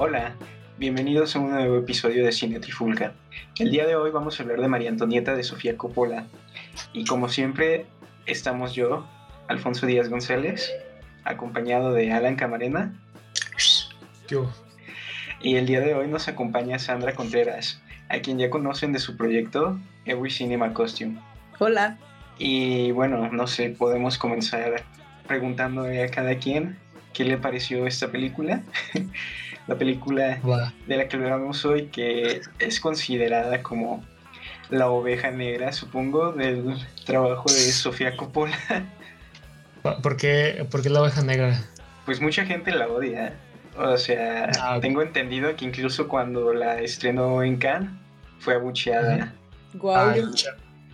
Hola, bienvenidos a un nuevo episodio de Cine Trifulca. El día de hoy vamos a hablar de María Antonieta de Sofía Coppola. Y como siempre, estamos yo, Alfonso Díaz González, acompañado de Alan Camarena. Yo. Y el día de hoy nos acompaña Sandra Contreras, a quien ya conocen de su proyecto Every Cinema Costume. Hola. Y bueno, no sé, podemos comenzar preguntándole a cada quien qué le pareció esta película. la película de la que hablamos hoy, que es considerada como la oveja negra, supongo, del trabajo de Sofía Coppola. ¿Por qué, ¿Por la oveja negra? Pues mucha gente la odia. O sea, ah, tengo entendido que incluso cuando la estrenó en Cannes, fue abucheada. Guau,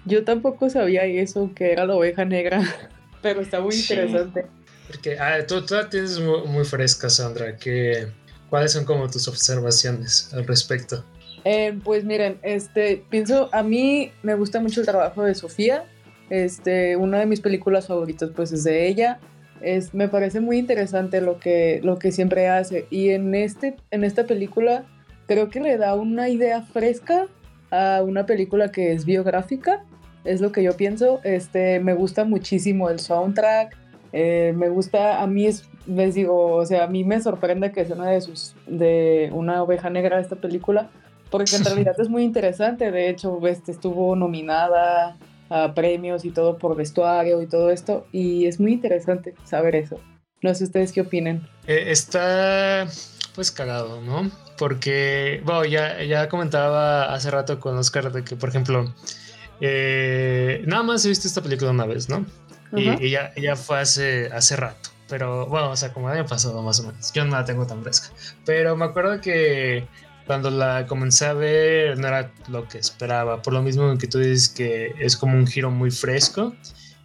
yo, tampoco sabía eso, que era la oveja negra, pero está muy interesante. Porque ah, tú, tú, la tienes muy, fresca, Sandra. Que, ¿Cuáles son como tus observaciones al respecto? Eh, pues miren, este, pienso, a mí me gusta mucho el trabajo de Sofía. Este, una de mis películas favoritas pues es de ella. Es, me parece muy interesante lo que, lo que siempre hace. Y en, este, en esta película creo que le da una idea fresca a una película que es biográfica. Es lo que yo pienso. Este, me gusta muchísimo el soundtrack. Eh, me gusta, a mí es, les digo, o sea, a mí me sorprende que sea una de sus, de una oveja negra esta película, porque en realidad es muy interesante. De hecho, este, estuvo nominada a premios y todo por vestuario y todo esto, y es muy interesante saber eso. No sé ustedes qué opinen. Eh, está pues cagado, ¿no? Porque, bueno, ya, ya comentaba hace rato con Oscar de que, por ejemplo, eh, nada más he visto esta película una vez, ¿no? Y, ya, fue hace, hace rato. Pero bueno, o sea, como el año pasado más o menos. Yo no la tengo tan fresca. Pero me acuerdo que cuando la comencé a ver no era lo que esperaba. Por lo mismo que tú dices que es como un giro muy fresco.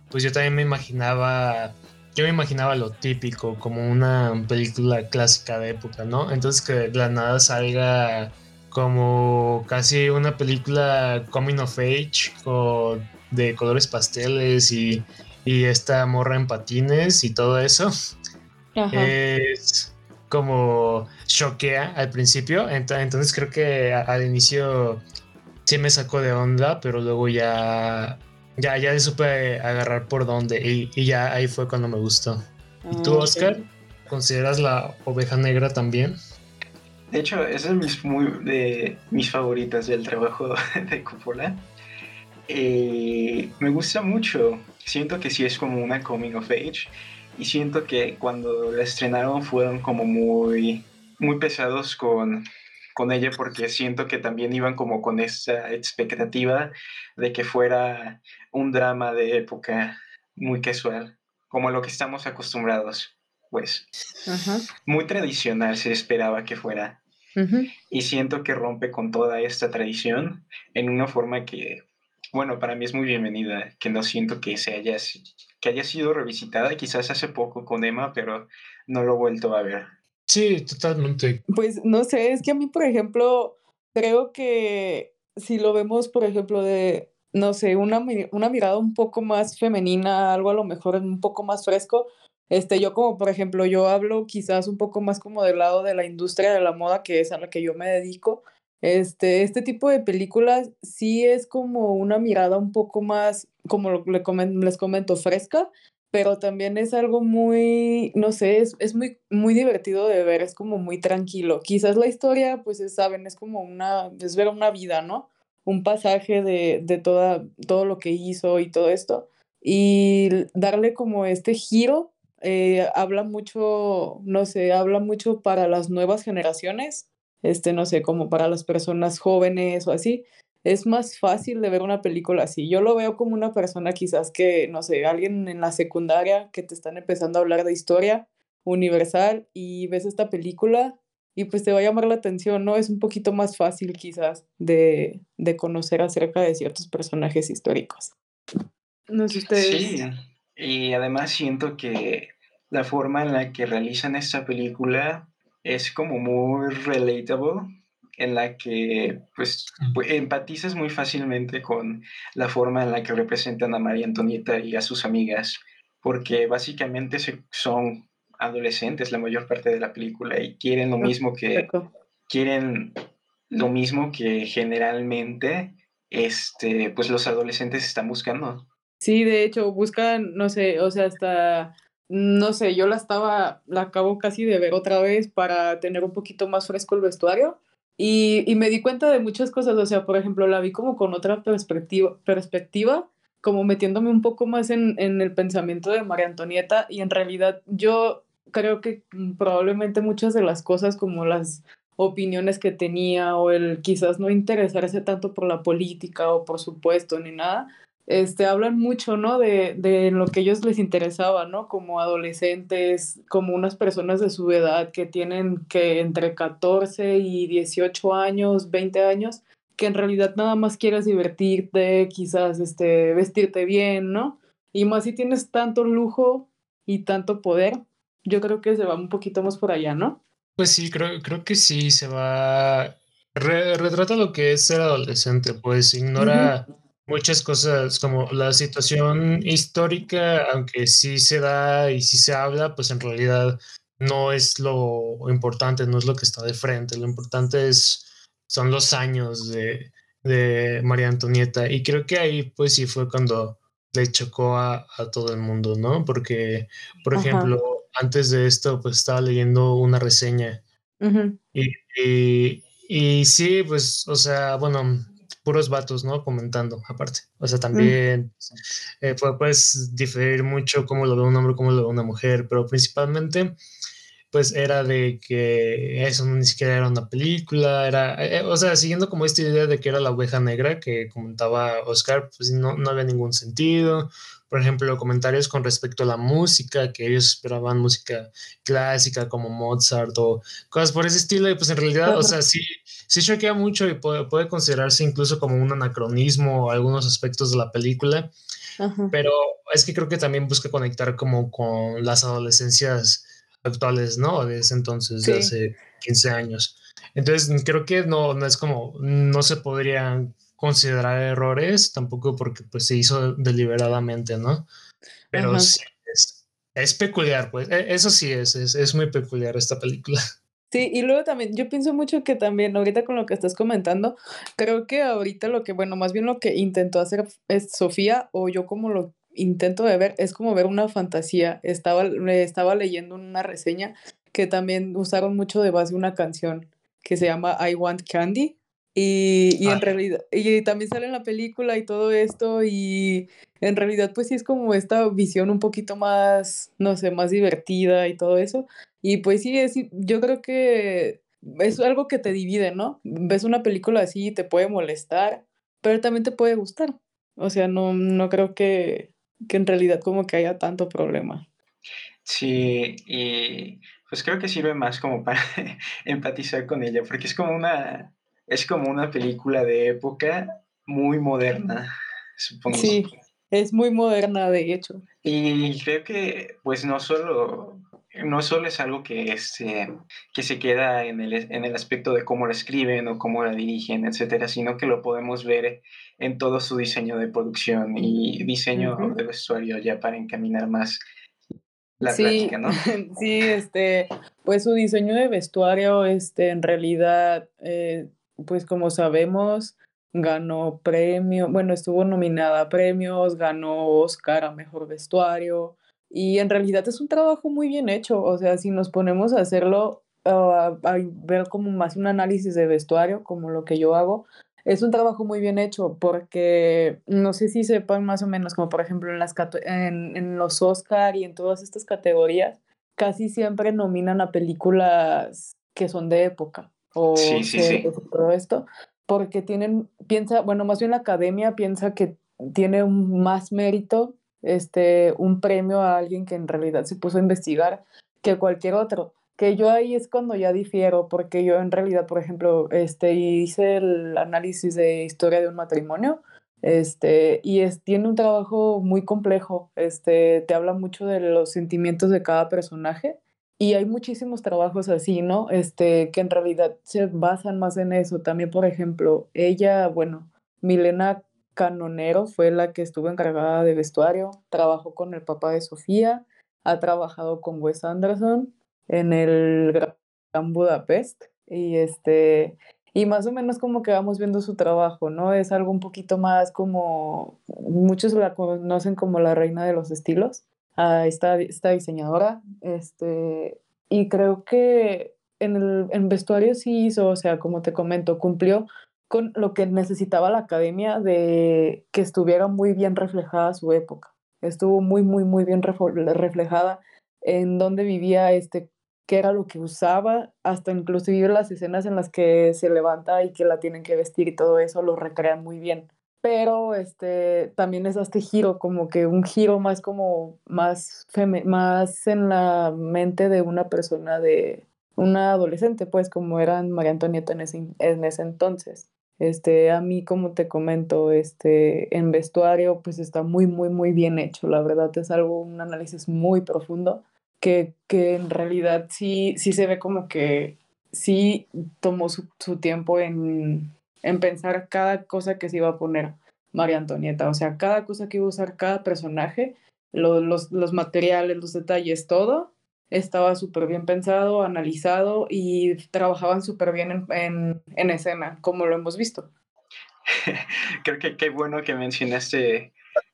Pues yo también me imaginaba yo me imaginaba lo típico, como una película clásica de época, ¿no? Entonces que de la nada salga como casi una película coming of age o de colores pasteles y y esta morra en patines y todo eso. Es como choquea al principio. Entonces creo que al inicio sí me sacó de onda, pero luego ya, ya, ya supe agarrar por dónde y, ya ahí fue cuando me gustó. ¿Y tú, ah, Oscar? ¿Consideras la oveja negra también? De hecho, esa es mis, muy, de mis favoritas del trabajo de Coppola. Eh, me gusta mucho siento que sí es como una coming of age y siento que cuando la estrenaron fueron como muy, muy pesados con, con ella porque siento que también iban como con esa expectativa de que fuera un drama de época muy casual, como lo que estamos acostumbrados, pues. Muy tradicional se esperaba que fuera. Y siento que rompe con toda esta tradición en una forma que bueno, para mí es muy bienvenida, que no siento que se haya, que haya sido revisitada, quizás hace poco con Emma, pero no lo he vuelto a ver. Sí, totalmente. Pues no sé, es que a mí, por ejemplo, creo que si lo vemos, por ejemplo, de, no sé, una, una mirada un poco más femenina, algo a lo mejor un poco más fresco, este, yo como, por ejemplo, yo hablo quizás un poco más como del lado de la industria de la moda, que es a la que yo me dedico, este, este tipo de películas sí es como una mirada un poco más, como les comento, fresca, pero también es algo muy, no sé, es, es, muy, muy divertido de ver, es como muy tranquilo. Quizás la historia, pues saben, es como una, es ver una vida, ¿no? Un pasaje de, de toda, todo lo que hizo y todo esto. Y darle como este giro, eh, habla mucho, no sé, habla mucho para las nuevas generaciones este, no sé, como para las personas jóvenes o así, es más fácil de ver una película así. Yo lo veo como una persona quizás que, no sé, alguien en la secundaria que te están empezando a hablar de historia universal y ves esta película y pues te va a llamar la atención, ¿no? Es un poquito más fácil quizás de, de conocer acerca de ciertos personajes históricos. No sé ustedes. Sí, y además siento que la forma en la que realizan esta película es como muy relatable, en la que pues, pues, empatizas muy fácilmente con la forma en la que representan a María Antonieta y a sus amigas, porque básicamente son adolescentes la mayor parte de la película y quieren lo mismo que quieren lo mismo que generalmente este pues los adolescentes están buscando. Sí, de hecho, buscan, no sé, o sea, hasta no sé, yo la estaba, la acabo casi de ver otra vez para tener un poquito más fresco el vestuario y, y me di cuenta de muchas cosas, o sea, por ejemplo, la vi como con otra perspectiva, perspectiva como metiéndome un poco más en, en el pensamiento de María Antonieta y en realidad yo creo que probablemente muchas de las cosas como las opiniones que tenía o el quizás no interesarse tanto por la política o por su puesto ni nada, este, hablan mucho, ¿no? De, de lo que ellos les interesaba, ¿no? Como adolescentes, como unas personas de su edad que tienen que entre 14 y 18 años, 20 años, que en realidad nada más quieres divertirte, quizás este, vestirte bien, ¿no? Y más si tienes tanto lujo y tanto poder, yo creo que se va un poquito más por allá, ¿no? Pues sí, creo, creo que sí, se va... retrata lo que es ser adolescente, pues ignora muchas cosas como la situación histórica, aunque sí se da y sí se habla, pues en realidad no es lo importante, no es lo que está de frente, lo importante es, son los años de, de María Antonieta. Y creo que ahí pues sí fue cuando le chocó a, a todo el mundo, ¿no? Porque, por ejemplo, antes de esto pues estaba leyendo una reseña. Y, y, y sí, pues, o sea, bueno, puros vatos, ¿no? Comentando, aparte. O sea, también eh, puedes diferir mucho cómo lo ve un hombre, cómo lo ve una mujer, pero principalmente, pues era de que eso ni siquiera era una película, era, eh, o sea, siguiendo como esta idea de que era la oveja negra que comentaba Oscar, pues no, no había ningún sentido. Por ejemplo, comentarios con respecto a la música, que ellos esperaban música clásica como Mozart o cosas por ese estilo, y pues en realidad, o sea, sí, sí choquea mucho y puede, puede considerarse incluso como un anacronismo algunos aspectos de la película, pero es que creo que también busca conectar como con las adolescencias actuales, ¿no? De ese entonces, de hace 15 años. Entonces, creo que no, no es como, no se podrían considerar errores, tampoco porque pues se hizo deliberadamente, ¿no? Pero sí, es, es, peculiar, pues, e, eso sí es, es, es muy peculiar esta película. Sí, y luego también, yo pienso mucho que también, ahorita con lo que estás comentando, creo que ahorita lo que, bueno, más bien lo que intentó hacer es Sofía, o yo como lo intento de ver, es como ver una fantasía. Estaba, estaba leyendo una reseña que también usaron mucho de base una canción que se llama I Want Candy. Y, y en ah. realidad, y también sale en la película y todo esto, y en realidad pues sí es como esta visión un poquito más, no sé, más divertida y todo eso. Y pues sí, es, yo creo que es algo que te divide, ¿no? Ves una película así y te puede molestar, pero también te puede gustar. O sea, no, no creo que, que en realidad como que haya tanto problema. Sí, y pues creo que sirve más como para empatizar con ella, porque es como una, es como una película de época muy moderna, supongo. Sí, es muy moderna, de hecho. Y creo que, pues no solo no solo es algo que, este, que se queda en el, en el aspecto de cómo la escriben o cómo la dirigen, etcétera, sino que lo podemos ver en todo su diseño de producción y diseño de vestuario ya para encaminar más la sí, ¿no? Sí, este, pues su diseño de vestuario, este, en realidad, eh, pues como sabemos, ganó premio, bueno, estuvo nominada a premios, ganó Oscar a Mejor Vestuario, y en realidad es un trabajo muy bien hecho, o sea, si nos ponemos a hacerlo, a ver como más un análisis de vestuario, como lo que yo hago, es un trabajo muy bien hecho porque no sé si sepan más o menos, como por ejemplo en, las en, en los Oscar y en todas estas categorías, casi siempre nominan a películas que son de época o sí, sí, sí. todo esto, porque tienen, piensa, bueno, más bien la academia piensa que tiene más mérito este, un premio a alguien que en realidad se puso a investigar que cualquier otro. Que yo ahí es cuando ya difiero, porque yo en realidad, por ejemplo, este, hice el análisis de historia de un matrimonio, este, y es, tiene un trabajo muy complejo, este, te habla mucho de los sentimientos de cada personaje, y hay muchísimos trabajos así, ¿no? Este, que en realidad se basan más en eso. También, por ejemplo, ella, bueno, Milena Canonero fue la que estuvo encargada de vestuario, trabajó con el papá de Sofía ha trabajado con Wes Anderson en el Gran Budapest y este y más o menos como que vamos viendo su trabajo, ¿no? Es algo un poquito más como muchos la conocen como la reina de los estilos, a esta, esta diseñadora, este y creo que en el en vestuario sí hizo, o sea, como te comento, cumplió con lo que necesitaba la academia de que estuviera muy bien reflejada su época. Estuvo muy, muy, muy bien reflejada en dónde vivía, este, qué era lo que usaba, hasta inclusive las escenas en las que se levanta y que la tienen que vestir y todo eso lo recrean muy bien. Pero este, también es este giro, como que un giro más como más, más en la mente de una persona de una adolescente, pues como era María Antonieta en ese, en ese entonces. Este, a mí, como te comento, este, en vestuario, pues está muy, muy, muy bien hecho. La verdad es algo, un análisis muy profundo que, que en realidad sí, sí se ve como que sí tomó su, su tiempo en, en pensar cada cosa que se iba a poner María Antonieta. O sea, cada cosa que iba a usar cada personaje, los, los materiales, los detalles, todo estaba súper bien pensado, analizado y trabajaban súper bien en, en, escena, como lo hemos visto. Creo que qué bueno que mencionaste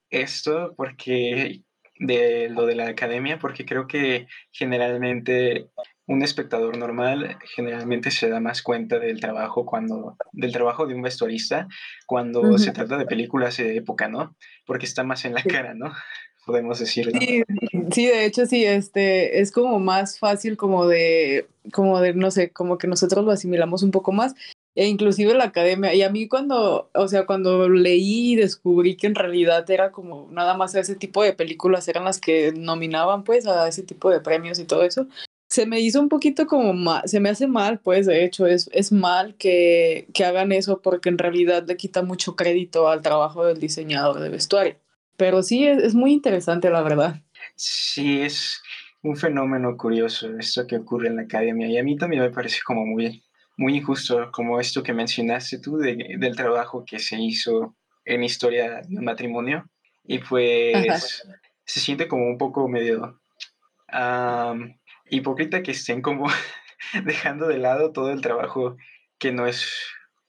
esto, porque de lo de la academia, porque creo que generalmente un espectador normal generalmente se da más cuenta del trabajo cuando del trabajo de un vestuarista cuando se trata de películas de época, ¿no? Porque está más en la cara, ¿no? Podemos decirlo. Sí, sí, de hecho sí, este, es como más fácil como de, como de, no sé, como que nosotros lo asimilamos un poco más, e inclusive la academia, y a mí cuando, o sea, cuando leí y descubrí que en realidad era como nada más ese tipo de películas eran las que nominaban pues a ese tipo de premios y todo eso, se me hizo un poquito como mal, se me hace mal, pues de hecho es, es mal que, que hagan eso porque en realidad le quita mucho crédito al trabajo del diseñador de vestuario. Pero sí, es, muy interesante, la verdad. Sí, es un fenómeno curioso esto que ocurre en la academia y a mí también me parece como muy, muy injusto, como esto que mencionaste tú del trabajo que se hizo en historia del matrimonio y pues se siente como un poco medio hipócrita que estén como dejando de lado todo el trabajo que no es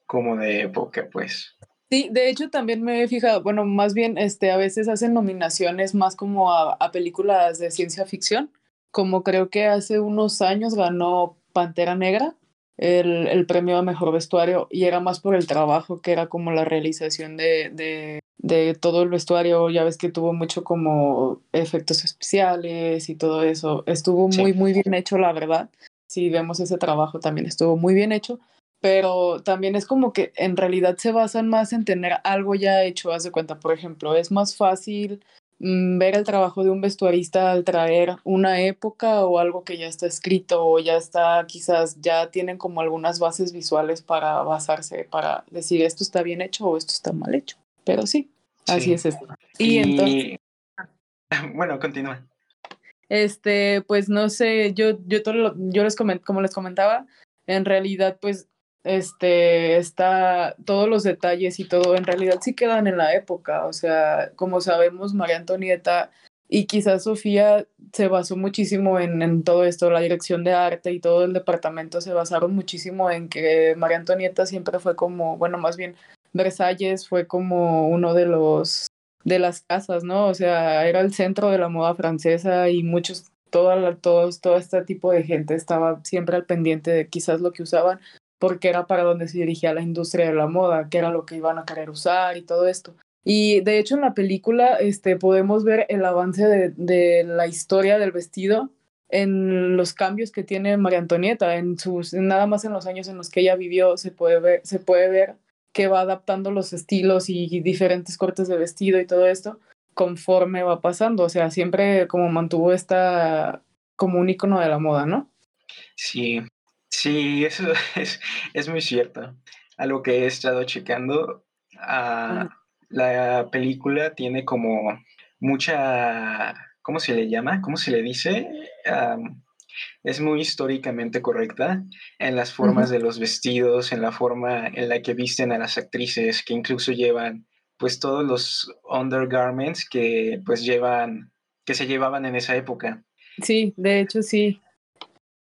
como de época, pues. Sí, de hecho también me he fijado, bueno, más bien este, a veces hacen nominaciones más como a, películas de ciencia ficción, como creo que hace unos años ganó Pantera Negra el, el premio a mejor vestuario y era más por el trabajo que era como la realización de, de, de todo el vestuario, ya ves que tuvo mucho como efectos especiales y todo eso, estuvo muy, muy bien hecho, la verdad. Si vemos ese trabajo también estuvo muy bien hecho pero también es como que en realidad se basan más en tener algo ya hecho, haz de cuenta, por ejemplo, es más fácil mm, ver el trabajo de un vestuarista al traer una época o algo que ya está escrito o ya está, quizás ya tienen como algunas bases visuales para basarse, para decir esto está bien hecho o esto está mal hecho. Pero sí, así es esto. Y, entonces... Bueno, continúa. Este, pues no sé, yo, yo, todo yo les coment, como les comentaba, en realidad, pues este, está, todos los detalles y todo en realidad sí quedan en la época. O sea, como sabemos, María Antonieta y quizás Sofía se basó muchísimo en, en, todo esto, la dirección de arte y todo el departamento se basaron muchísimo en que María Antonieta siempre fue como, bueno, más bien Versalles fue como uno de los de las casas, ¿no? O sea, era el centro de la moda francesa y muchos, toda todos, todo este tipo de gente estaba siempre al pendiente de quizás lo que usaban porque era para donde se dirigía la industria de la moda, que era lo que iban a querer usar y todo esto. Y de hecho en la película este, podemos ver el avance de, de la historia del vestido en los cambios que tiene María Antonieta, en sus, nada más en los años en los que ella vivió, se puede ver, se puede ver que va adaptando los estilos y diferentes cortes de vestido y todo esto conforme va pasando, o sea, siempre como mantuvo esta como un icono de la moda, ¿no? Sí, Sí, eso es, es muy cierto. Algo que he estado checando, ah, la película tiene como mucha, ¿cómo se le llama? ¿Cómo se le dice? es muy históricamente correcta en las formas de los vestidos, en la forma en la que visten a las actrices, que incluso llevan pues todos los undergarments que pues llevan, que se llevaban en esa época. Sí, de hecho sí.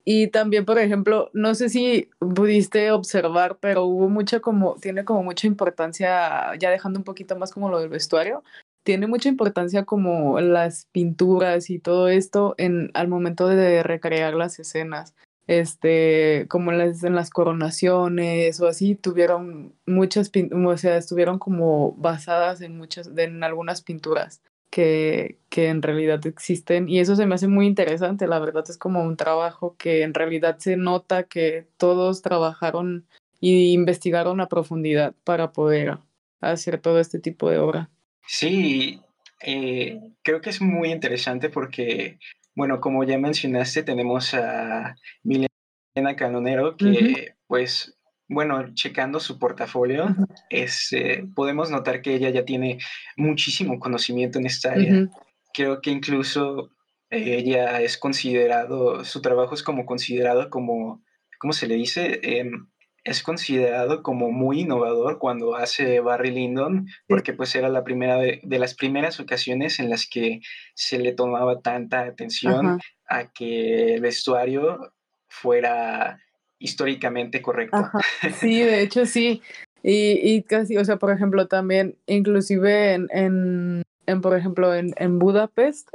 Y también, por ejemplo, no sé si pudiste observar, pero hubo mucha como, tiene como mucha importancia, ya dejando un poquito más como lo del vestuario, tiene mucha importancia como las pinturas y todo esto en, al momento de recrear las escenas. Este, como las, en las coronaciones o así, tuvieron muchas, o sea, estuvieron como basadas en muchas, en algunas pinturas que, que en realidad existen y eso se me hace muy interesante, la verdad es como un trabajo que en realidad se nota que todos trabajaron y investigaron a profundidad para poder hacer todo este tipo de obra. Sí, eh, creo que es muy interesante porque, bueno, como ya mencionaste, tenemos a Milena Canonero que, pues, bueno, checando su portafolio, es, eh, podemos notar que ella ya tiene muchísimo conocimiento en esta área. Creo que incluso ella es considerado, su trabajo es como considerado como, ¿cómo se le dice? Em, es considerado como muy innovador cuando hace Barry Lyndon, porque pues era la primera de, las primeras ocasiones en las que se le tomaba tanta atención a que el vestuario fuera históricamente correcto. Sí, de hecho sí. Y, y, casi, o sea, por ejemplo, también, inclusive en, en, en por ejemplo, en, en Budapest,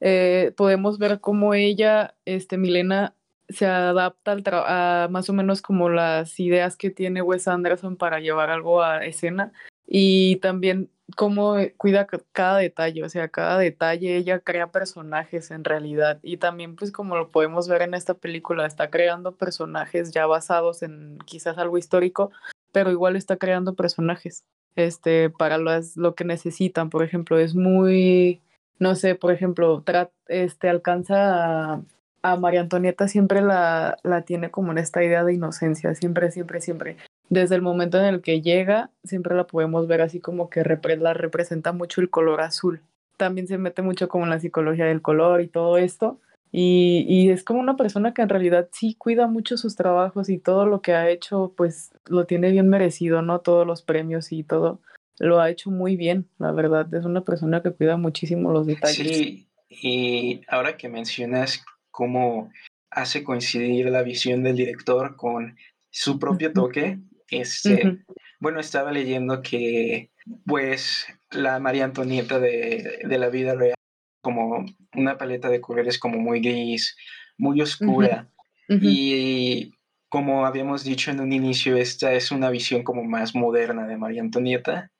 eh, podemos ver cómo ella, este, Milena, se adapta al a más o menos como las ideas que tiene Wes Anderson para llevar algo a escena y también cómo cuida cada detalle, o sea, cada detalle ella crea personajes en realidad y también pues como lo podemos ver en esta película, está creando personajes ya basados en quizás algo histórico, pero igual está creando personajes este para lo que necesitan, por ejemplo, es muy no sé, por ejemplo, este alcanza a, a María Antonieta siempre la, la tiene como en esta idea de inocencia, siempre, siempre, siempre desde el momento en el que llega, siempre la podemos ver así como que la representa mucho el color azul. También se mete mucho como en la psicología del color y todo esto. Y, y, es como una persona que en realidad sí cuida mucho sus trabajos y todo lo que ha hecho, pues lo tiene bien merecido, ¿no? Todos los premios y todo lo ha hecho muy bien, la verdad. Es una persona que cuida muchísimo los detalles. Sí, y ahora que mencionas cómo hace coincidir la visión del director con su propio toque, este, Bueno, estaba leyendo que, pues, la María Antonieta de, la vida real, como una paleta de colores como muy gris, muy oscura. Y como habíamos dicho en un inicio, esta es una visión como más moderna de María Antonieta.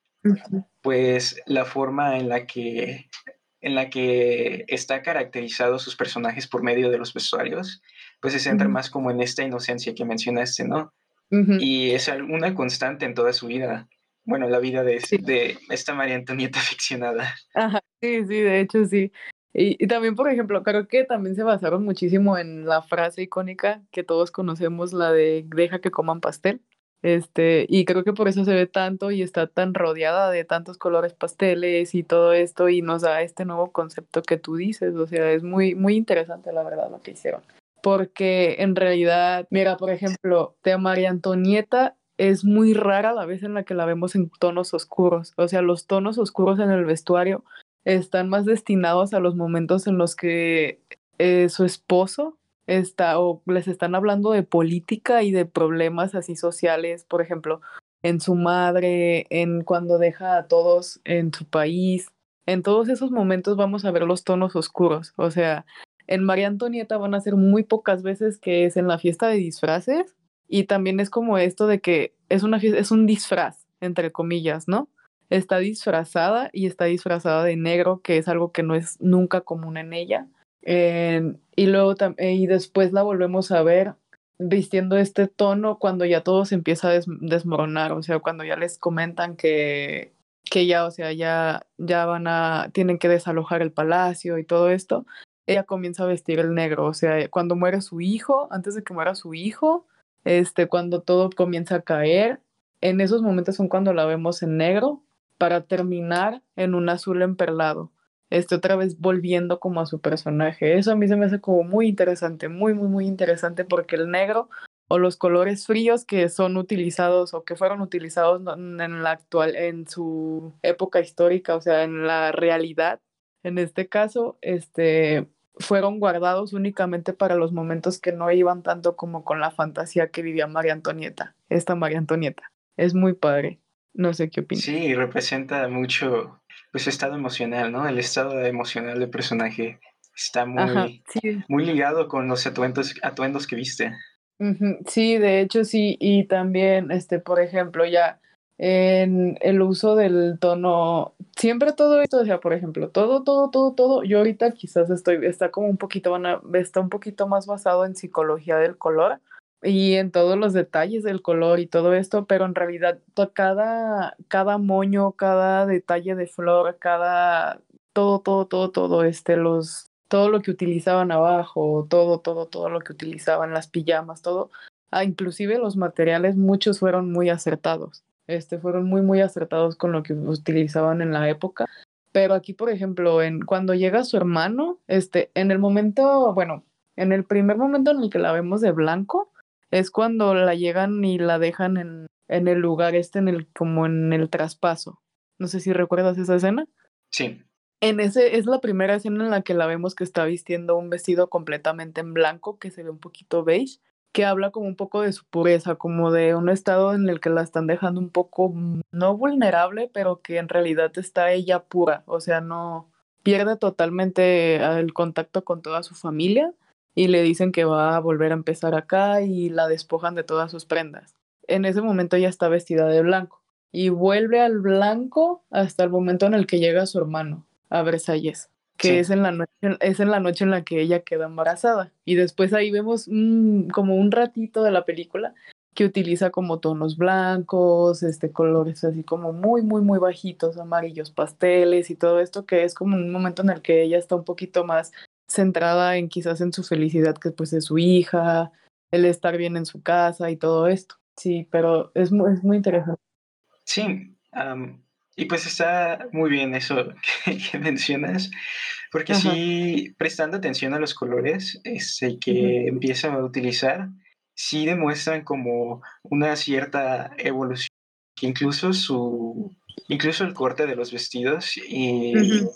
Pues la forma en la que en la que está caracterizado sus personajes por medio de los vestuarios, pues se centra más como en esta inocencia que mencionaste, ¿no? Y es una constante en toda su vida. Bueno, la vida de, de esta María Antonieta ficcionada. Ajá, sí, sí, de hecho sí. Y, y, también, por ejemplo, creo que también se basaron muchísimo en la frase icónica que todos conocemos, la de deja que coman pastel. Este, y creo que por eso se ve tanto y está tan rodeada de tantos colores pasteles y todo esto y nos da este nuevo concepto que tú dices. O sea, es muy, muy interesante la verdad lo que hicieron porque en realidad, mira, por ejemplo, de María Antonieta es muy rara la vez en la que la vemos en tonos oscuros. O sea, los tonos oscuros en el vestuario están más destinados a los momentos en los que eh, su esposo está o les están hablando de política y de problemas así sociales, por ejemplo, en su madre, en cuando deja a todos en su país. En todos esos momentos vamos a ver los tonos oscuros, o sea, en María Antonieta van a ser muy pocas veces que es en la fiesta de disfraces y también es como esto de que es, una, es un disfraz, entre comillas, ¿no? Está disfrazada y está disfrazada de negro, que es algo que no es nunca común en ella. y luego y después la volvemos a ver vistiendo este tono cuando ya todo se empieza a desmoronar, o sea, cuando ya les comentan que, que ya, o sea, ya, ya van a, tienen que desalojar el palacio y todo esto, ella comienza a vestir el negro, o sea, cuando muere su hijo, antes de que muera su hijo, este, cuando todo comienza a caer, en esos momentos son cuando la vemos en negro para terminar en un azul emperlado. Este, otra vez volviendo como a su personaje. Eso a mí se me hace como muy interesante, muy, muy, muy interesante porque el negro o los colores fríos que son utilizados o que fueron utilizados en la actual, en su época histórica, o sea, en la realidad, en este caso, este, fueron guardados únicamente para los momentos que no iban tanto como con la fantasía que vivía María Antonieta, esta María Antonieta. Es muy padre. No sé qué opinas. Sí, representa mucho pues estado emocional, ¿no? El estado emocional del personaje está muy, muy ligado con los atuendos, atuendos que viste. Sí, de hecho sí, y también, este, por ejemplo, ya en el uso del tono, siempre todo esto, o sea, por ejemplo, todo, todo, todo, todo, yo ahorita quizás estoy, está como un poquito, está un poquito más basado en psicología del color y en todos los detalles del color y todo esto, pero en realidad cada, cada moño, cada detalle de flor, cada, todo, todo, todo, todo, este, los todo lo que utilizaban abajo, todo, todo, todo lo que utilizaban, las pijamas, todo, ah, inclusive los materiales, muchos fueron muy acertados, este, fueron muy, muy acertados con lo que utilizaban en la época. Pero aquí, por ejemplo, en, cuando llega su hermano, este, en el momento, bueno, en el primer momento en el que la vemos de blanco, es cuando la llegan y la dejan en, en el lugar este, en el, como en el traspaso. No sé si recuerdas esa escena. Sí. En ese es la primera escena en la que la vemos que está vistiendo un vestido completamente en blanco, que se ve un poquito beige, que habla como un poco de su pureza, como de un estado en el que la están dejando un poco mm, no vulnerable, pero que en realidad está ella pura, o sea, no pierde totalmente el contacto con toda su familia y le dicen que va a volver a empezar acá y la despojan de todas sus prendas. En ese momento ella está vestida de blanco y vuelve al blanco hasta el momento en el que llega su hermano a Versalles, que es, en la noche, es en la noche en la que ella queda embarazada. Y después ahí vemos como un ratito de la película que utiliza como tonos blancos, este, colores así como muy, muy, muy bajitos, amarillos pasteles y todo esto, que es como un momento en el que ella está un poquito más centrada en quizás en su felicidad, que pues es su hija, el estar bien en su casa y todo esto. Sí, pero es muy, es muy interesante. Sí, y pues está muy bien eso que, mencionas, porque sí, prestando atención a los colores este, que empiezan a utilizar, sí demuestran como una cierta evolución, que incluso su, incluso el corte de los vestidos y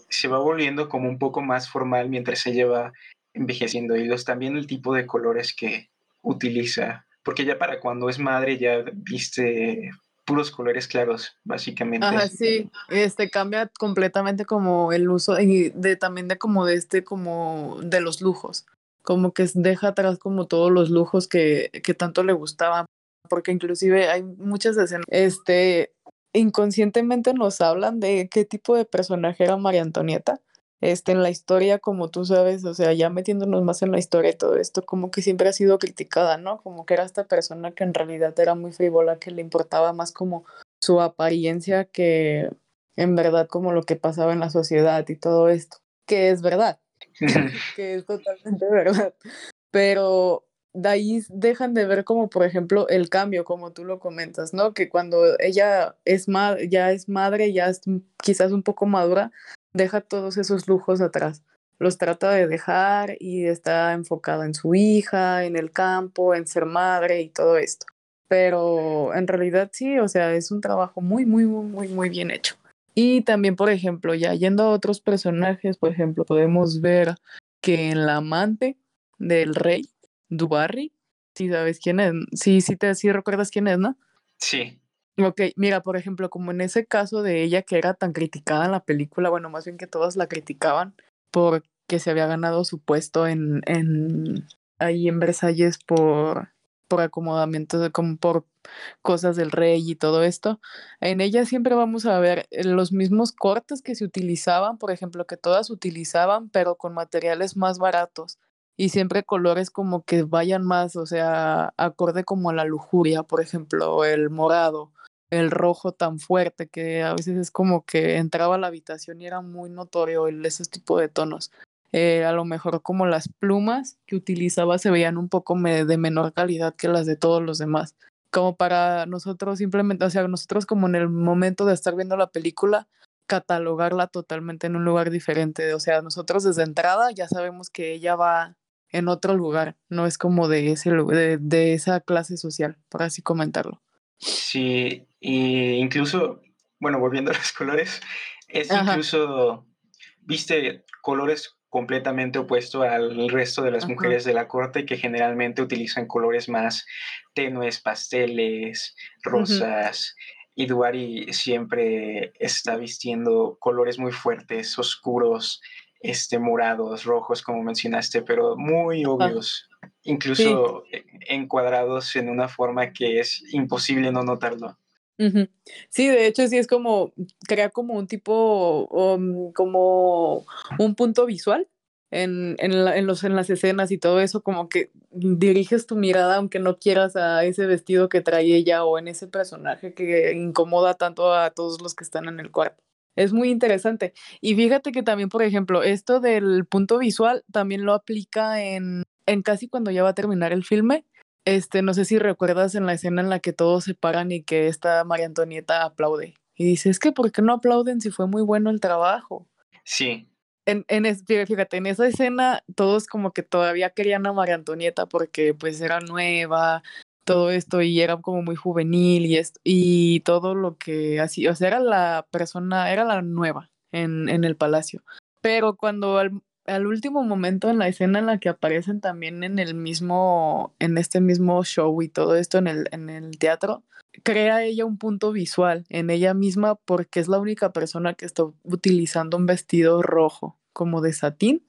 se va volviendo como un poco más formal mientras se lleva envejeciendo y los, también el tipo de colores que utiliza, porque ya para cuando es madre ya viste puros colores claros, básicamente. Ajá, sí, este cambia completamente como el uso y de también de como de este como de los lujos, como que deja atrás como todos los lujos que, que tanto le gustaban, porque inclusive hay muchas escenas, este, inconscientemente nos hablan de qué tipo de personaje era María Antonieta este, en la historia, como tú sabes, o sea, ya metiéndonos más en la historia y todo esto, como que siempre ha sido criticada, ¿no? Como que era esta persona que en realidad era muy frívola, que le importaba más como su apariencia que en verdad como lo que pasaba en la sociedad y todo esto, que es verdad, que es totalmente verdad, pero de ahí dejan de ver como por ejemplo el cambio, como tú lo comentas, ¿no? Que cuando ella es ya es madre, ya es quizás un poco madura, deja todos esos lujos atrás. Los trata de dejar y está enfocada en su hija, en el campo, en ser madre y todo esto. Pero en realidad sí, o sea, es un trabajo muy, muy, muy, muy, bien hecho. Y también, por ejemplo, ya yendo a otros personajes, por ejemplo, podemos ver que en la amante del rey, Dubarry, si sabes quién es, sí, sí, te, sí recuerdas quién es, ¿no? Sí. Ok, mira, por ejemplo, como en ese caso de ella que era tan criticada en la película, bueno, más bien que todas la criticaban porque se había ganado su puesto en, en ahí en Versalles por, por acomodamientos, como por cosas del rey y todo esto. En ella siempre vamos a ver los mismos cortes que se utilizaban, por ejemplo, que todas utilizaban, pero con materiales más baratos y siempre colores como que vayan más, o sea, acorde como a la lujuria, por ejemplo, el morado el rojo tan fuerte que a veces es como que entraba a la habitación y era muy notorio el, ese tipo de tonos. Eh, a lo mejor como las plumas que utilizaba se veían un poco de menor calidad que las de todos los demás. Como para nosotros simplemente, o sea, nosotros como en el momento de estar viendo la película, catalogarla totalmente en un lugar diferente. O sea, nosotros desde entrada ya sabemos que ella va en otro lugar, no es como de, ese, de, de esa clase social, por así comentarlo. Sí, y incluso, bueno, volviendo a los colores, es incluso, viste colores completamente opuesto al resto de las mujeres de la corte que generalmente utilizan colores más tenues, pasteles, rosas. Y Duari siempre está vistiendo colores muy fuertes, oscuros, este, morados, rojos, como mencionaste, pero muy obvios, incluso encuadrados en una forma que es imposible no notarlo. Sí, de hecho sí es como, crea como un tipo, um, como un punto visual en, en, los, en las escenas y todo eso, como que diriges tu mirada aunque no quieras a ese vestido que trae ella o en ese personaje que incomoda tanto a todos los que están en el cuarto. Es muy interesante. Y fíjate que también, por ejemplo, esto del punto visual también lo aplica en, en casi cuando ya va a terminar el filme. Este, no sé si recuerdas en la escena en la que todos se paran y que esta María Antonieta aplaude. Y dice, es que ¿por qué no aplauden si fue muy bueno el trabajo? Sí. En, en fíjate, en esa escena todos como que todavía querían a María Antonieta porque pues era nueva, todo esto y era como muy juvenil y, esto, y todo lo que así, o sea, era la persona, era la nueva en, en el palacio. Pero cuando al, al, último momento en la escena en la que aparecen también en el mismo, en este mismo show y todo esto en el, en el teatro, crea ella un punto visual en ella misma porque es la única persona que está utilizando un vestido rojo, como de satín,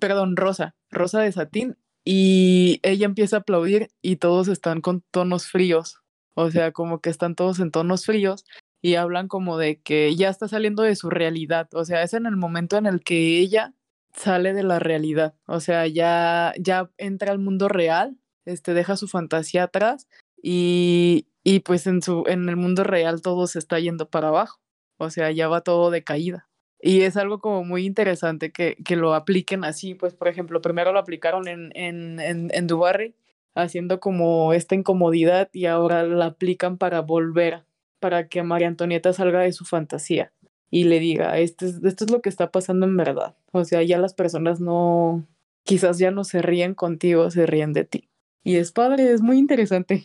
perdón, rosa, rosa de satín y ella empieza a aplaudir y todos están con tonos fríos, o sea, como que están todos en tonos fríos y hablan como de que ya está saliendo de su realidad, o sea, es en el momento en el que ella sale de la realidad, o sea, ya ya entra al mundo real, este deja su fantasía atrás y y pues en su en el mundo real todo se está yendo para abajo, o sea, ya va todo de caída. Y es algo como muy interesante que, que lo apliquen así, pues por ejemplo, primero lo aplicaron en, en, en, en Dubarry, haciendo como esta incomodidad y ahora la aplican para volver, para que María Antonieta salga de su fantasía y le diga, esto es, esto es lo que está pasando en verdad. O sea, ya las personas no, quizás ya no se ríen contigo, se ríen de ti. Y es padre, es muy interesante.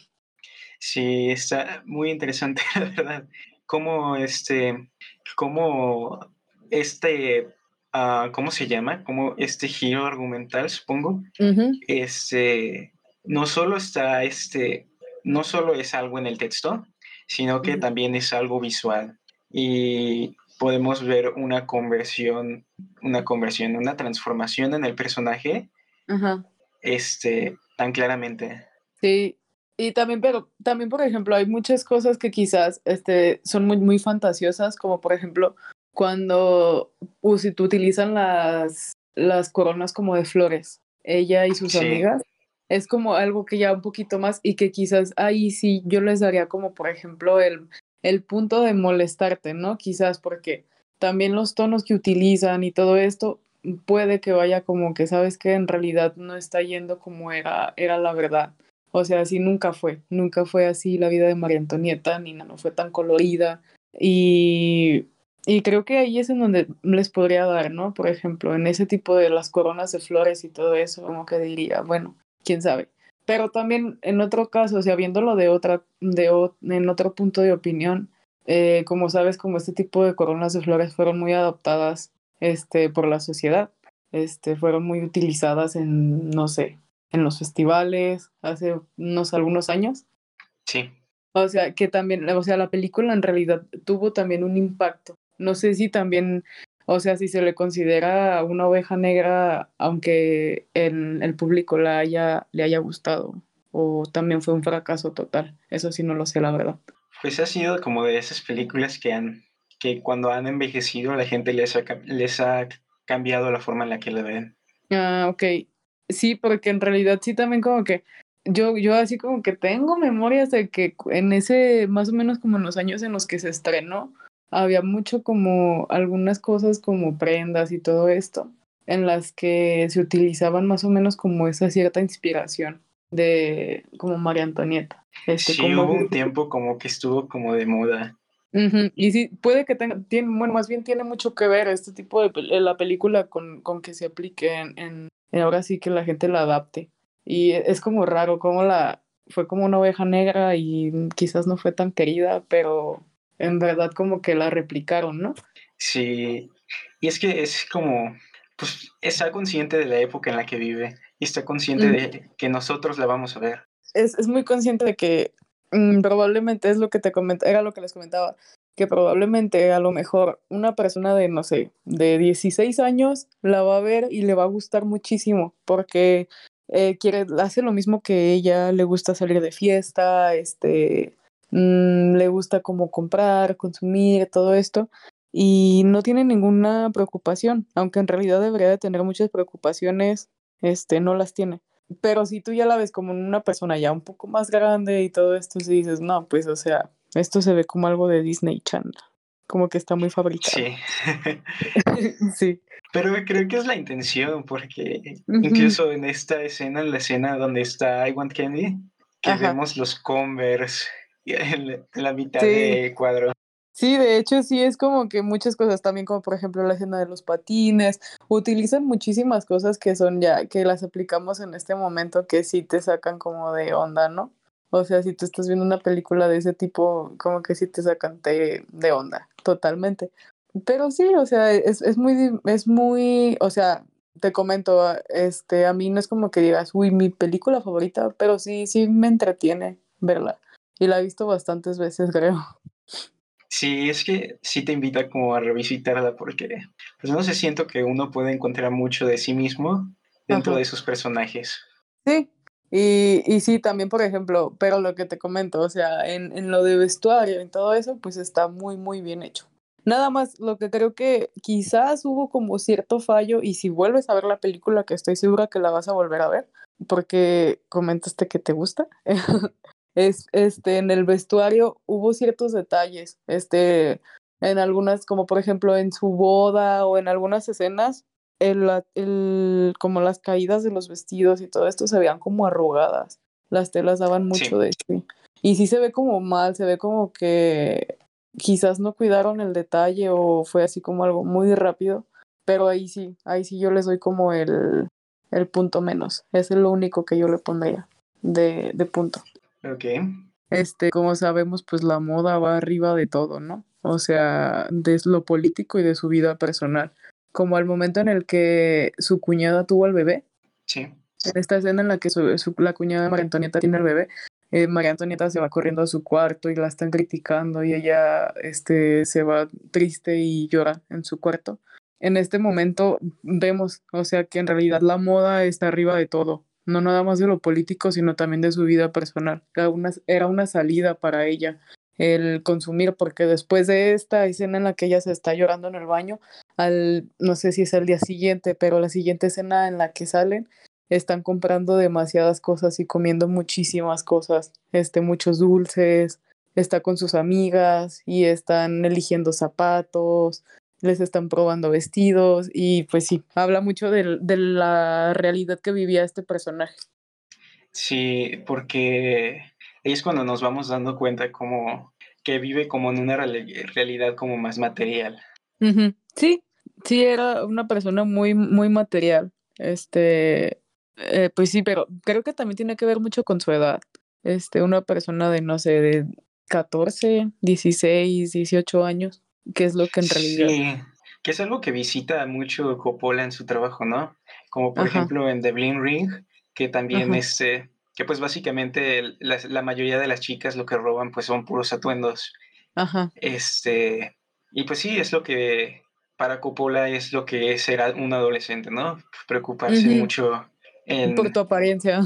Sí, está muy interesante, la verdad. Cómo este, cómo este, uh, ¿cómo se llama? Como este giro argumental, supongo. Este, no solo está este, no solo es algo en el texto, sino que también es algo visual. Y podemos ver una conversión, una conversión, una transformación en el personaje, este, tan claramente. Sí, y también, pero también, por ejemplo, hay muchas cosas que quizás este, son muy, muy fantasiosas, como por ejemplo, cuando utilizan las, las coronas como de flores, ella y sus amigas, es como algo que ya un poquito más y que quizás ahí sí yo les daría como, por ejemplo, el, el punto de molestarte, ¿no? Quizás porque también los tonos que utilizan y todo esto puede que vaya como que sabes que en realidad no está yendo como era, era la verdad. O sea, así nunca fue, nunca fue así la vida de María Antonieta, ni no fue tan colorida. Y y creo que ahí es en donde les podría dar, ¿no? Por ejemplo, en ese tipo de las coronas de flores y todo eso, como que diría, bueno, quién sabe. Pero también en otro caso, o sea, viéndolo de otra, de, en otro punto de opinión, eh, como sabes, como este tipo de coronas de flores fueron muy adoptadas este, por la sociedad, este, fueron muy utilizadas en, no sé, en los festivales hace unos algunos años. Sí. O sea, que también, o sea, la película en realidad tuvo también un impacto no sé si también, o sea, si se le considera una oveja negra, aunque el, el público la haya, le haya gustado, o también fue un fracaso total. Eso sí no lo sé, la verdad. Pues ha sido como de esas películas que han, que cuando han envejecido la gente les ha, les ha cambiado la forma en la que la ven. Ah, ok. Sí, porque en realidad sí también como que yo, yo así como que tengo memorias de que en ese, más o menos como en los años en los que se estrenó, había mucho como algunas cosas como prendas y todo esto, en las que se utilizaban más o menos como esa cierta inspiración de como María Antonieta. Este, sí, hubo un tiempo como que estuvo como de moda. Y sí, puede que tenga, tiene, bueno, más bien tiene mucho que ver este tipo de la película con, con que se aplique en, en, ahora sí que la gente la adapte. Y es como raro, como la, fue como una oveja negra y quizás no fue tan querida, pero en verdad como que la replicaron, ¿no? Sí, y es que es como, pues, está consciente de la época en la que vive y está consciente de que nosotros la vamos a ver. Es, es muy consciente de que mm, probablemente es lo que te comentaba, era lo que les comentaba, que probablemente a lo mejor una persona de, no sé, de 16 años la va a ver y le va a gustar muchísimo porque eh, quiere, hace lo mismo que ella, le gusta salir de fiesta, este, mm, le gusta como comprar, consumir, todo esto y no tiene ninguna preocupación, aunque en realidad debería de tener muchas preocupaciones, este, no las tiene. Pero si tú ya la ves como una persona ya un poco más grande y todo esto, si dices, no, pues, o sea, esto se ve como algo de Disney Channel, como que está muy fabricado. Sí. sí. Pero creo que es la intención, porque incluso en esta escena, en la escena donde está I Want Candy, que vemos los Converse en la, mitad del cuadro. Sí, de hecho sí es como que muchas cosas también como por ejemplo la escena de los patines, utilizan muchísimas cosas que son ya que las aplicamos en este momento que sí te sacan como de onda, ¿no? O sea, si tú estás viendo una película de ese tipo, como que sí te sacan de, de onda, totalmente. Pero sí, o sea, es, es muy, es muy, o sea, te comento, este, a mí no es como que digas, uy, mi película favorita, pero sí, sí me entretiene verla. Y la he visto bastantes veces, creo. Sí, es que sí te invita como a revisitarla porque, pues no sé, siento que uno puede encontrar mucho de sí mismo dentro de sus personajes. Sí, y, y sí, también, por ejemplo, pero lo que te comento, o sea, en, en lo de vestuario y todo eso, pues está muy, muy bien hecho. Nada más, lo que creo que quizás hubo como cierto fallo, y si vuelves a ver la película, que estoy segura que la vas a volver a ver, porque comentaste que te gusta, es, este, en el vestuario hubo ciertos detalles, este, en algunas, como por ejemplo en su boda o en algunas escenas, el, el, como las caídas de los vestidos y todo esto se veían como arrugadas, las telas daban mucho de sí. Y sí se ve como mal, se ve como que quizás no cuidaron el detalle o fue así como algo muy rápido, pero ahí sí, ahí sí yo les doy como el, el punto menos, es lo único que yo le pondría de, de punto. Ok. Este, como sabemos, pues la moda va arriba de todo, ¿no? O sea, de lo político y de su vida personal. Como al momento en el que su cuñada tuvo al bebé. Sí. En esta escena en la que su, la cuñada de María Antonieta tiene al bebé, eh, María Antonieta se va corriendo a su cuarto y la están criticando y ella este, se va triste y llora en su cuarto. En este momento vemos, o sea, que en realidad la moda está arriba de todo no nada más de lo político, sino también de su vida personal. Era una, era una salida para ella el consumir, porque después de esta escena en la que ella se está llorando en el baño, al, no sé si es el día siguiente, pero la siguiente escena en la que salen, están comprando demasiadas cosas y comiendo muchísimas cosas, este, muchos dulces, está con sus amigas y están eligiendo zapatos, les están probando vestidos y pues sí, habla mucho de, de la realidad que vivía este personaje. Sí, porque es cuando nos vamos dando cuenta como que vive como en una realidad como más material. Sí, sí, era una persona muy, muy material. Este, eh, pues sí, pero creo que también tiene que ver mucho con su edad. Este, una persona de, no sé, de 14, 16, 18 años que es lo que en realidad... Sí, que es algo que visita mucho Coppola en su trabajo, ¿no? Como por ejemplo en The Bling Ring, que también es, este, que pues básicamente la, mayoría de las chicas lo que roban pues son puros atuendos. Ajá. Este, y pues sí, es lo que para Coppola es lo que es ser un adolescente, ¿no? Preocuparse mucho en... Por tu apariencia.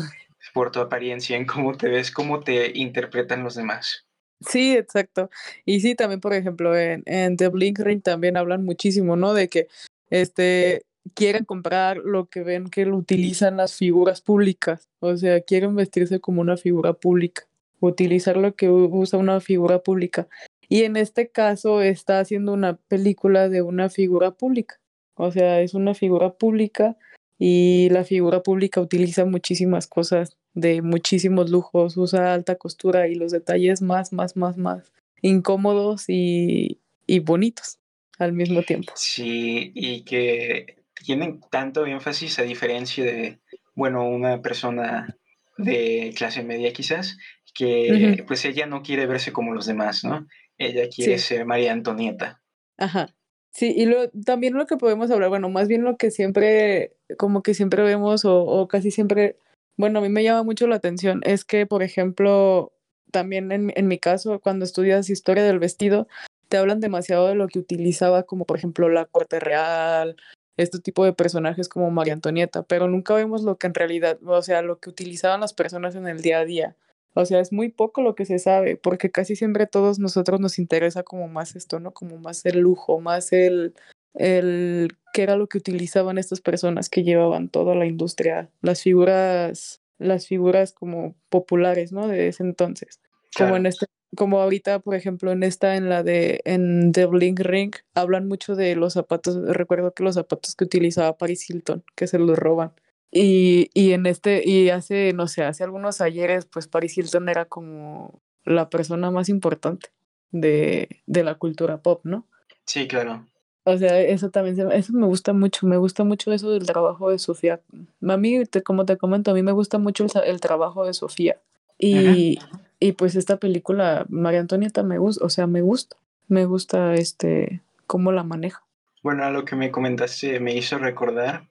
Por tu apariencia, en cómo te ves, cómo te interpretan los demás. Sí, exacto. Y sí, también, por ejemplo, en, en The Blink Ring también hablan muchísimo, ¿no? De que este quieren comprar lo que ven que lo utilizan las figuras públicas. O sea, quieren vestirse como una figura pública, utilizar lo que usa una figura pública. Y en este caso está haciendo una película de una figura pública. O sea, es una figura pública y la figura pública utiliza muchísimas cosas de muchísimos lujos, usa alta costura y los detalles más, más, más, más incómodos y, y bonitos al mismo tiempo. Sí, y que tienen tanto énfasis a diferencia de, bueno, una persona de clase media quizás, que pues ella no quiere verse como los demás, ¿no? Ella quiere ser María Antonieta. Ajá. Sí, y lo, también lo que podemos hablar, bueno, más bien lo que siempre, como que siempre vemos o, o casi siempre, bueno, a mí me llama mucho la atención, es que, por ejemplo, también en, en mi caso, cuando estudias historia del vestido, te hablan demasiado de lo que utilizaba, como por ejemplo la corte real, este tipo de personajes como María Antonieta, pero nunca vemos lo que en realidad, o sea, lo que utilizaban las personas en el día a día. O sea, es muy poco lo que se sabe, porque casi siempre todos nosotros nos interesa como más esto, ¿no? Como más el lujo, más el, el qué era lo que utilizaban estas personas que llevaban toda la industria, las figuras, las figuras como populares, ¿no? De ese entonces. Como en este, como ahorita, por ejemplo, en esta, en la de, en The Blink Ring, hablan mucho de los zapatos, recuerdo que los zapatos que utilizaba Paris Hilton, que se los roban. Y, y en este, y hace, no sé, hace algunos ayeres, pues Paris Hilton era como la persona más importante de, de la cultura pop, ¿no? Sí, claro. O sea, eso también, eso me gusta mucho, me gusta mucho eso del trabajo de Sofía. A mí, te, como te comento, a mí me gusta mucho el, el trabajo de Sofía. Y, y pues esta película, María Antonieta, me gusta, o sea, me gusta, me gusta este, cómo la maneja. Bueno, a lo que me comentaste me hizo recordar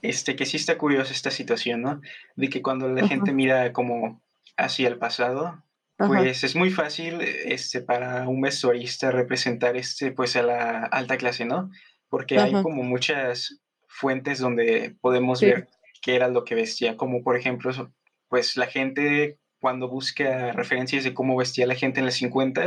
este, que sí está curiosa esta situación, ¿no? De que cuando la gente mira como hacia el pasado, pues es muy fácil este, para un vestuarista representar este, pues a la alta clase, ¿no? Porque hay como muchas fuentes donde podemos ver qué era lo que vestía, como por ejemplo, pues la gente cuando busca referencias de cómo vestía la gente en los 50,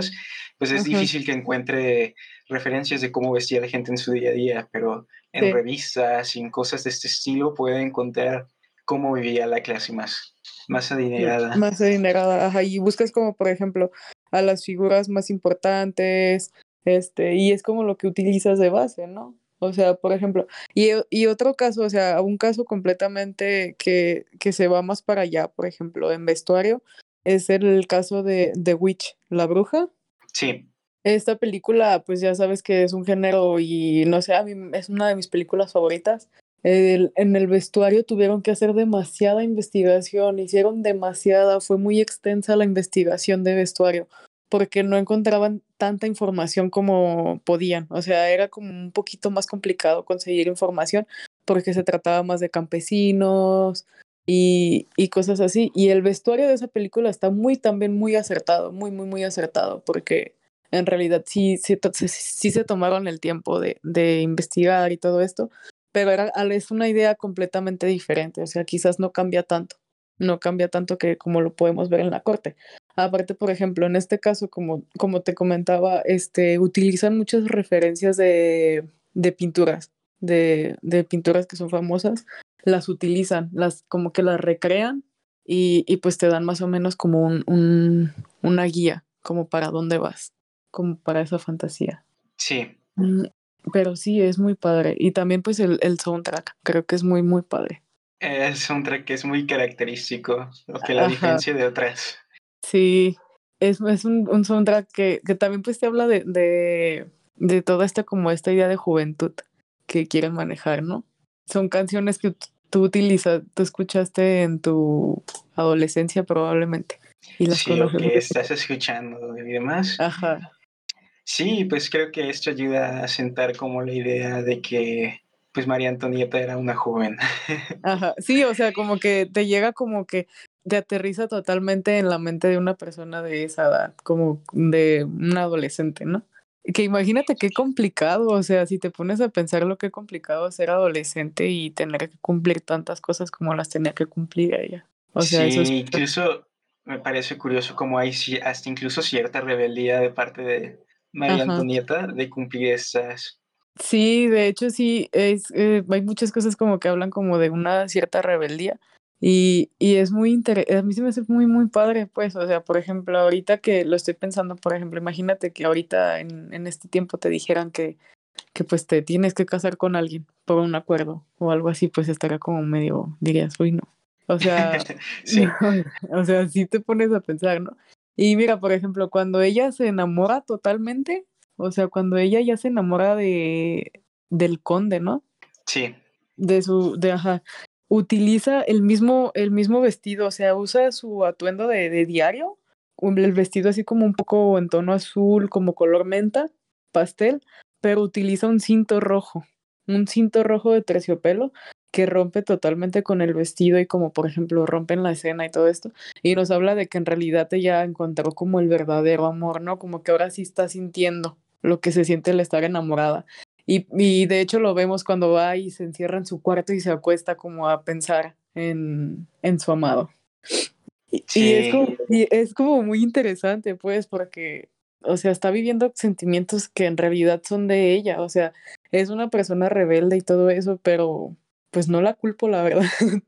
pues es difícil que encuentre referencias de cómo vestía la gente en su día a día, pero en revistas y en cosas de este estilo puede encontrar cómo vivía la clase más, más adinerada. Más adinerada, ajá, y buscas como, por ejemplo, a las figuras más importantes, este, y es como lo que utilizas de base, ¿no? O sea, por ejemplo, y, y, otro caso, o sea, un caso completamente que, que se va más para allá, por ejemplo, en vestuario, es el caso de The Witch, la bruja. Sí. Esta película, pues ya sabes que es un género y no sé, a mí es una de mis películas favoritas. En el vestuario tuvieron que hacer demasiada investigación, hicieron demasiada, fue muy extensa la investigación de vestuario porque no encontraban tanta información como podían. O sea, era como un poquito más complicado conseguir información porque se trataba más de campesinos y, y cosas así. Y el vestuario de esa película está muy también muy acertado, muy, muy, muy acertado, porque en realidad sí, sí, sí se tomaron el tiempo de, de investigar y todo esto, pero era, es una idea completamente diferente. O sea, quizás no cambia tanto no cambia tanto que como lo podemos ver en la corte. Aparte, por ejemplo, en este caso, como, como te comentaba, este, utilizan muchas referencias de, de pinturas, de, de, pinturas que son famosas, las utilizan, las como que las recrean y, y pues te dan más o menos como un, un, una guía, como para dónde vas, como para esa fantasía. Sí. Pero sí, es muy padre. Y también pues el, el soundtrack, creo que es muy, muy padre. Es un track que es muy característico, lo que la diferencia de otras. Sí, es, es un, un soundtrack que, que, también pues te habla de, de, de, toda esta como esta idea de juventud que quieren manejar, ¿no? Son canciones que tú utilizas, tú escuchaste en tu adolescencia probablemente. Y las sí, o que estás escuchando y demás. Ajá. Sí, pues creo que esto ayuda a sentar como la idea de que pues María Antonieta era una joven. Ajá, sí, o sea, como que te llega como que te aterriza totalmente en la mente de una persona de esa edad, como de un adolescente, ¿no? Que imagínate qué complicado, o sea, si te pones a pensar lo que complicado ser adolescente y tener que cumplir tantas cosas como las tenía que cumplir ella. O sea, sí, eso es... incluso me parece curioso como hay hasta incluso cierta rebeldía de parte de María Ajá. Antonieta de cumplir estas Sí, de hecho sí, es, eh, hay muchas cosas como que hablan como de una cierta rebeldía y, y es muy interesante, a mí se me hace muy, muy padre, pues, o sea, por ejemplo, ahorita que lo estoy pensando, por ejemplo, imagínate que ahorita en, en este tiempo te dijeran que, que pues te tienes que casar con alguien por un acuerdo o algo así, pues estaría como medio, dirías, uy, no. O sea, sí. o sea, sí te pones a pensar, ¿no? Y mira, por ejemplo, cuando ella se enamora totalmente, o sea, cuando ella ya se enamora de del conde, ¿no? Sí. De su, de ajá. Utiliza el mismo, el mismo vestido, o sea, usa su atuendo de, de diario, el vestido así como un poco en tono azul, como color menta, pastel, pero utiliza un cinto rojo, un cinto rojo de terciopelo que rompe totalmente con el vestido y como por ejemplo rompen la escena y todo esto y nos habla de que en realidad ella encontró como el verdadero amor, ¿no? Como que ahora sí está sintiendo lo que se siente el estar enamorada. Y, y de hecho lo vemos cuando va y se encierra en su cuarto y se acuesta como a pensar en, en su amado. Y, y es como, y es como muy interesante, pues, porque, o sea, está viviendo sentimientos que en realidad son de ella, o sea, es una persona rebelde y todo eso, pero pues no la culpo, la verdad.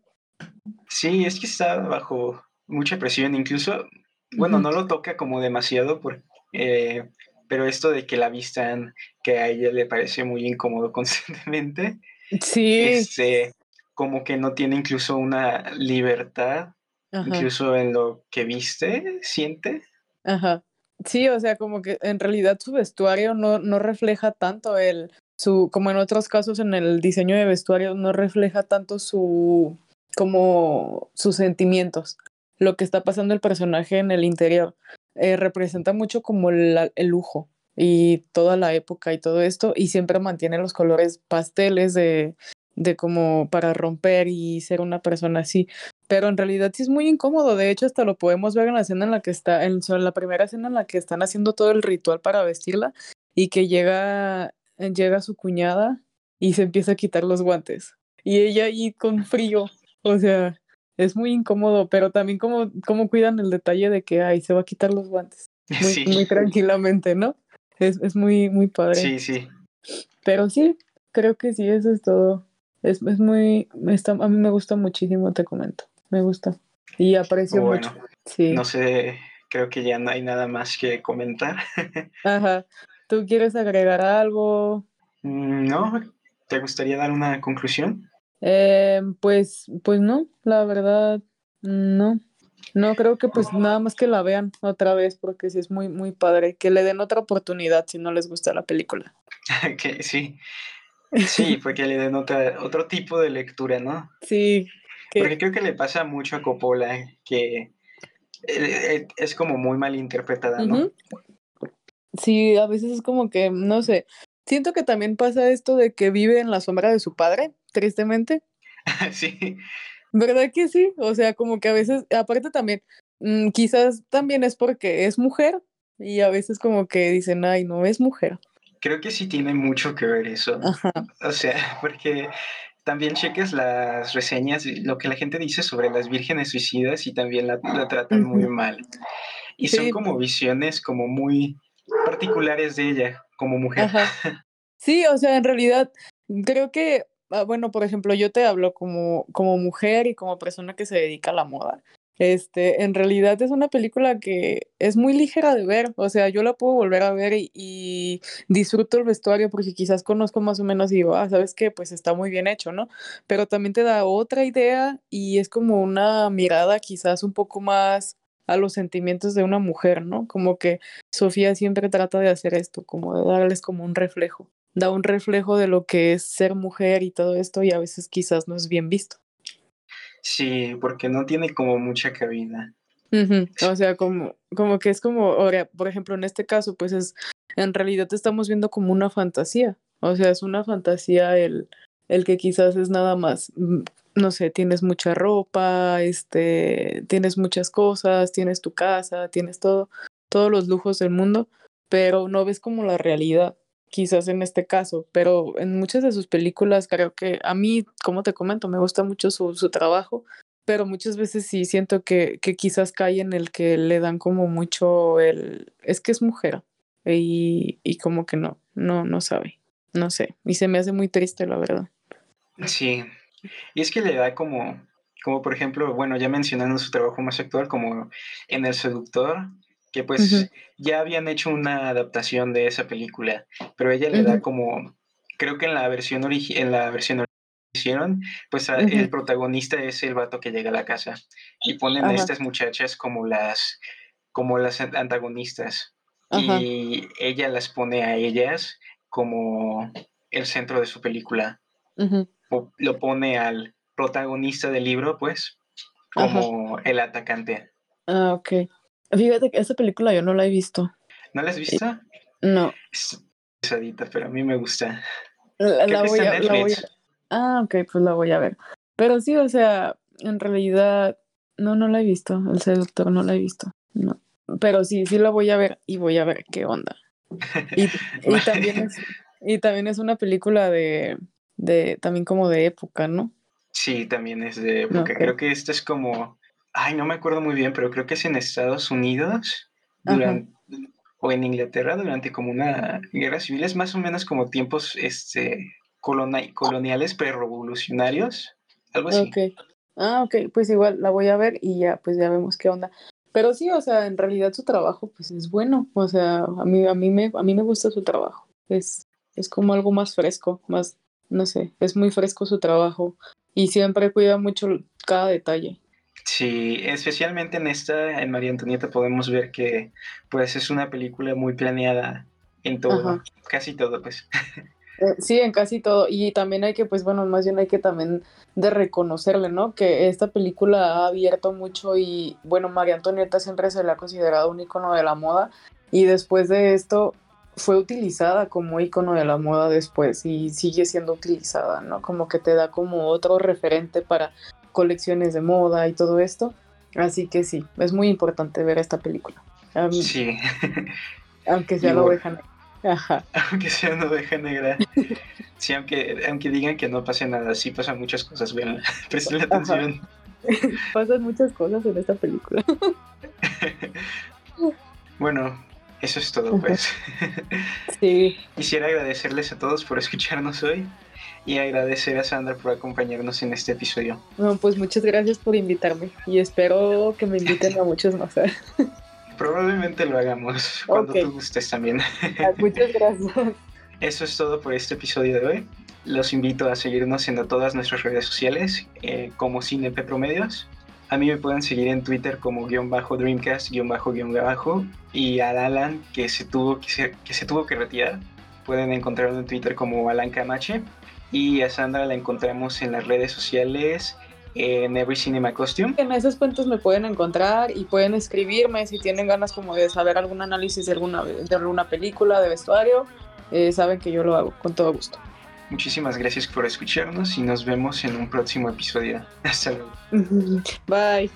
Sí, es que está bajo mucha presión, incluso, bueno, no lo toca como demasiado, por, eh, pero esto de que la vistan, que a ella le parece muy incómodo constantemente, Sí, este, como que no tiene incluso una libertad, ajá, incluso en lo que viste, siente. ajá. Sí, o sea, como que en realidad su vestuario no, no refleja tanto el, su, como en otros casos en el diseño de vestuario, no refleja tanto su, como sus sentimientos, lo que está pasando el personaje en el interior. Eh, representa mucho como el lujo y toda la época y todo esto, y siempre mantiene los colores pasteles de, de como para romper y ser una persona así. Pero en realidad sí es muy incómodo. De hecho, hasta lo podemos ver en la escena en la que está, en la primera escena en la que están haciendo todo el ritual para vestirla y que llega, llega su cuñada y se empieza a quitar los guantes. Y ella ahí con frío. O sea, es muy incómodo, pero también como, como cuidan el detalle de que ay, se va a quitar los guantes. Muy, Sí, muy tranquilamente, ¿no? Es, es muy, muy padre. sí, sí. Pero sí, creo que sí, eso es todo. Es, es muy, está, a mí me gusta muchísimo, te comento. Me gusta. Y aprecio Bueno, mucho. Sí. no sé, creo que ya no hay nada más que comentar. Ajá. ¿Tú quieres agregar algo? Mm, ¿No? ¿Te gustaría dar una conclusión? Eh, pues, pues no, la verdad, no. No, creo que pues nada más que la vean otra vez, porque sí es muy, muy padre. Que le den otra oportunidad si no les gusta la película. que sí, sí, porque le denota otro tipo de lectura, ¿no? Sí, que, Porque creo que le pasa mucho a Coppola que eh, eh, es como muy mal interpretada, ¿no? Ujú. Sí, a veces es como que, no sé, siento que también pasa esto de que vive en la sombra de su padre, tristemente. sí, ¿Verdad que sí? O sea, como que a veces, aparte también, mm, quizás también es porque es mujer y a veces como que dicen, ay, no es mujer. creo que sí tiene mucho que ver eso. Ajá. O sea, porque también cheques las reseñas, lo que la gente dice sobre las vírgenes suicidas y también la, la tratan muy mal. Y son como visiones como muy particulares de ella como mujer. Sí, o sea, en realidad creo que, ah, bueno, por ejemplo, yo te hablo como, como mujer y como persona que se dedica a la moda. Este, en realidad es una película que es muy ligera de ver, o sea, yo la puedo volver a ver y, disfruto el vestuario porque quizás conozco más o menos y digo, ah, ¿sabes qué? Pues está muy bien hecho, ¿no? Pero también te da otra idea y es como una mirada quizás un poco más a los sentimientos de una mujer, ¿no? Como que Sofía siempre trata de hacer esto, como de darles como un reflejo. Da un reflejo de lo que es ser mujer y todo esto y a veces quizás no es bien visto. Sí, porque no tiene como mucha cabida. O sea, como, como que es como, ahora, por ejemplo, en este caso, pues es, en realidad te estamos viendo como una fantasía. O sea, es una fantasía el, el que quizás es nada más, mm, no sé, tienes mucha ropa, este, tienes muchas cosas, tienes tu casa, tienes todo, todos los lujos del mundo, pero no ves como la realidad, quizás en este caso, pero en muchas de sus películas creo que a mí, como te comento, me gusta mucho su, su trabajo pero muchas veces sí siento que, que quizás cae en el que le dan como mucho el, es que es mujer y, y como que no, no, no sabe, no sé, y se me hace muy triste la verdad. Sí, y es que le da como, como por ejemplo, bueno, ya mencionando su trabajo más actual, como en El Seductor, que pues ya habían hecho una adaptación de esa película, pero ella le da como, creo que en la versión en la versión hicieron, pues el protagonista es el vato que llega a la casa y ponen a estas muchachas como las, como las an- antagonistas y ella las pone a ellas como el centro de su película lo pone al protagonista del libro, pues, ajá. como el atacante. Ah, ok. Fíjate que esa película yo no la he visto. ¿No la has visto? No. Es, pesadita, pero a mí me gusta. La, voy a, la voy a- Ah, ok, pues la voy a ver. Pero sí, o sea, en realidad, no, no la he visto. El seductor no la he visto. No. Pero sí, sí la voy a ver y voy a ver qué onda. Y, y también es, y también es una película de, de, también como de época, ¿no? Sí, también es de época. Ok. Creo que esta es como, ay, no me acuerdo muy bien, pero creo que es en Estados Unidos durante, o en Inglaterra durante como una guerra civil. Es más o menos como tiempos este, coloniales pre-revolucionarios, algo así. Ok. Ah, ok, pues igual la voy a ver y ya, pues ya vemos qué onda. Pero sí, o sea, en realidad su trabajo, pues es bueno. O sea, a mí, a mí me, a mí me gusta su trabajo. Es, es como algo más fresco, más, no sé, es muy fresco su trabajo y siempre cuida mucho cada detalle. Sí, especialmente en esta, en María Antonieta, podemos ver que pues es una película muy planeada en todo, Ajá. casi todo, pues. Eh, Sí, en casi todo. Y también hay que, pues bueno, más bien hay que también de reconocerle, ¿no? Que esta película ha abierto mucho y, bueno, María Antonieta siempre se le ha considerado un icono de la moda y después de esto fue utilizada como icono de la moda después y sigue siendo utilizada, ¿no? Como que te da como otro referente para colecciones de moda y todo esto. Así que sí, es muy importante ver esta película. Sí, Aunque sea la oveja negra. Ajá. aunque sea una oveja negra. Sí, aunque, aunque digan que no pase nada, sí pasan muchas cosas, vean, presten atención. Pasan muchas cosas en esta película. Bueno, eso es todo, pues. Sí. Quisiera agradecerles a todos por escucharnos hoy y agradecer a Sandra por acompañarnos en este episodio. No, pues muchas gracias por invitarme y espero que me inviten a muchos más. Probablemente lo hagamos cuando tú gustes también. Muchas gracias. Eso es todo por este episodio de hoy. Los invito a seguirnos en todas nuestras redes sociales eh, como CineP Promedios. A mí me pueden seguir en Twitter como guion bajo Dreamcast guion bajo guion bajo y a Alan que se tuvo que, que se tuvo que retirar. Pueden encontrarlo en Twitter como Alan Camache y a Sandra la encontramos en las redes sociales en Every Cinema Costume. En esos cuentos me pueden encontrar y pueden escribirme si tienen ganas como de saber algún análisis de alguna, de alguna película, de vestuario. eh, saben que yo lo hago con todo gusto. Muchísimas gracias por escucharnos y nos vemos en un próximo episodio. Hasta luego. Bye.